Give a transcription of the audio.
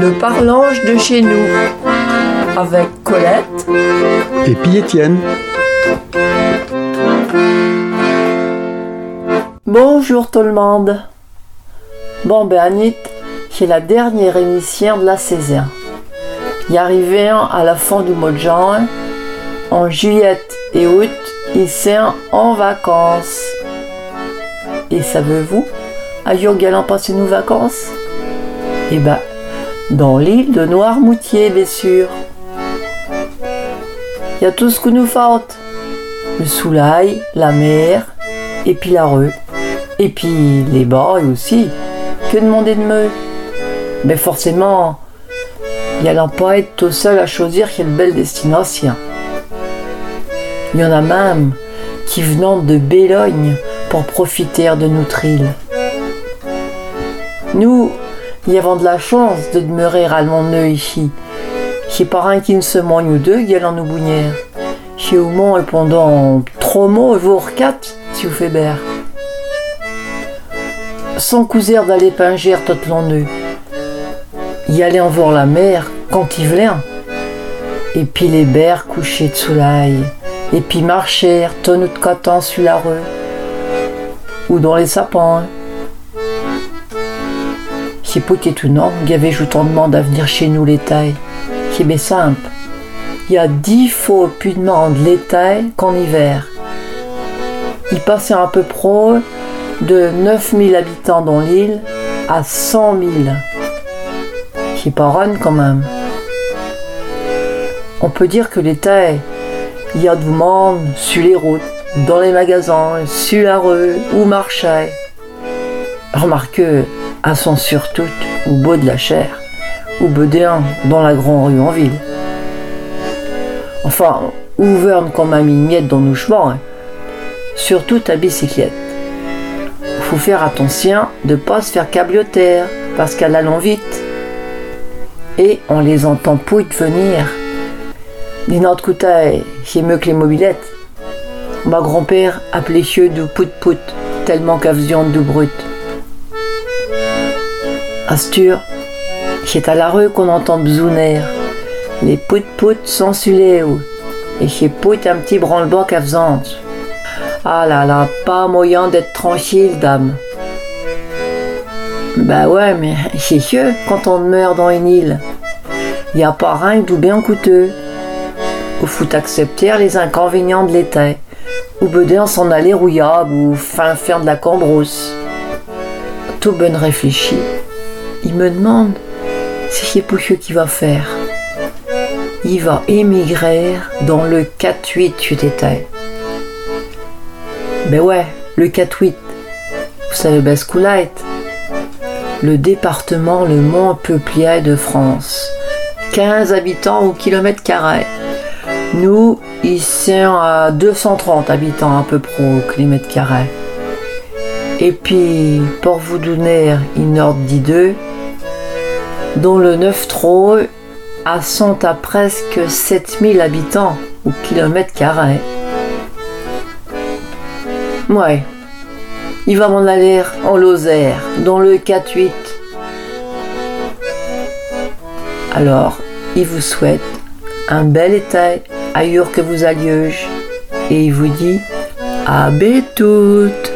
Le parlange de chez nous avec Colette et puis Étienne. Bonjour tout le monde. Bon ben Anit, c'est la dernière émission de la saison. Y arrivé à la fin du mois de juin, en juillet et août, ils sont en vacances. Et savez-vous, à galant passer nos vacances? Eh ben, dans l'île de Noirmoutier, bien sûr. Il y a tout ce que nous faute. Le soleil, la mer, et puis la rue. Et puis les bails aussi. Que demander de me Mais forcément, il y a pas être tout seul à choisir quelle belle destination. Il y en a même qui venant de Bélogne pour profiter de notre île. Nous, y avons de la chance de demeurer à nœud ici. Pas un qui ne se mange ou deux, en nous bounière. Chez au moins pendant trois mois, voire quatre, si vous faites bère. Sans couser d'aller pinger tout l'enneu. Y aller en voir la mer quand il vient. Et puis les bères couchés de soleil. Et puis marcher, tonneau de coton sur la rue ou dans les sapins. C'est pas étonnant qu'il y avait autant de monde à venir chez nous l'été. C'est bien simple. Il y a dix fois plus de monde l'été qu'en hiver. Il passait un peu pro de 9000 habitants dans l'île à 100 000. C'est pas run quand même. On peut dire que l'été, il y a du monde sur les routes dans les magasins, sur la rue ou marchait. Remarquez, à son surtout au bout de la chair, ou bedéen dans la grande rue en ville. Enfin, ouvert comme un miette dans nos chemins, hein. surtout à bicyclette. Faut faire attention de pas se faire cablioter parce qu'elle allons vite. Et on les entend pouit venir. D'une autre côté, c'est mieux que les mobilettes. Ma grand-père appelait chieux de pout-pout, tellement qu'à viande de brut. Astur, c'est à la rue qu'on entend bzouner. Les pout-pout sont sur et chez pout un petit branle-bas qu'à Ah là là, pas moyen d'être tranquille, dame. Bah ouais, mais c'est sûr quand on meurt dans une île. Y a pas rien de bien coûteux. Il faut accepter les inconvénients de l'été ou bedin s'en aller rouillable ou fin faire de la cambrousse. Tout bon réfléchi. Il me demande c'est pour qui va faire? Il va émigrer dans le 4-8 tu étais. Ben ouais, le 4-8. Vous savez ben ce Le département le moins peuplé de France. 15 habitants au kilomètre carré. Nous, ils sont à 230 habitants à peu près au kilomètre carré. Et puis, pour vous donner une ordre d'idée, dans le 9 trop, à sont à presque 7000 habitants au kilomètre carré. Ouais, il va m'en aller en Lozère, dans le 4-8. Alors, il vous souhaite un bel été ailleurs que vous alliez. Et il vous dit à toutes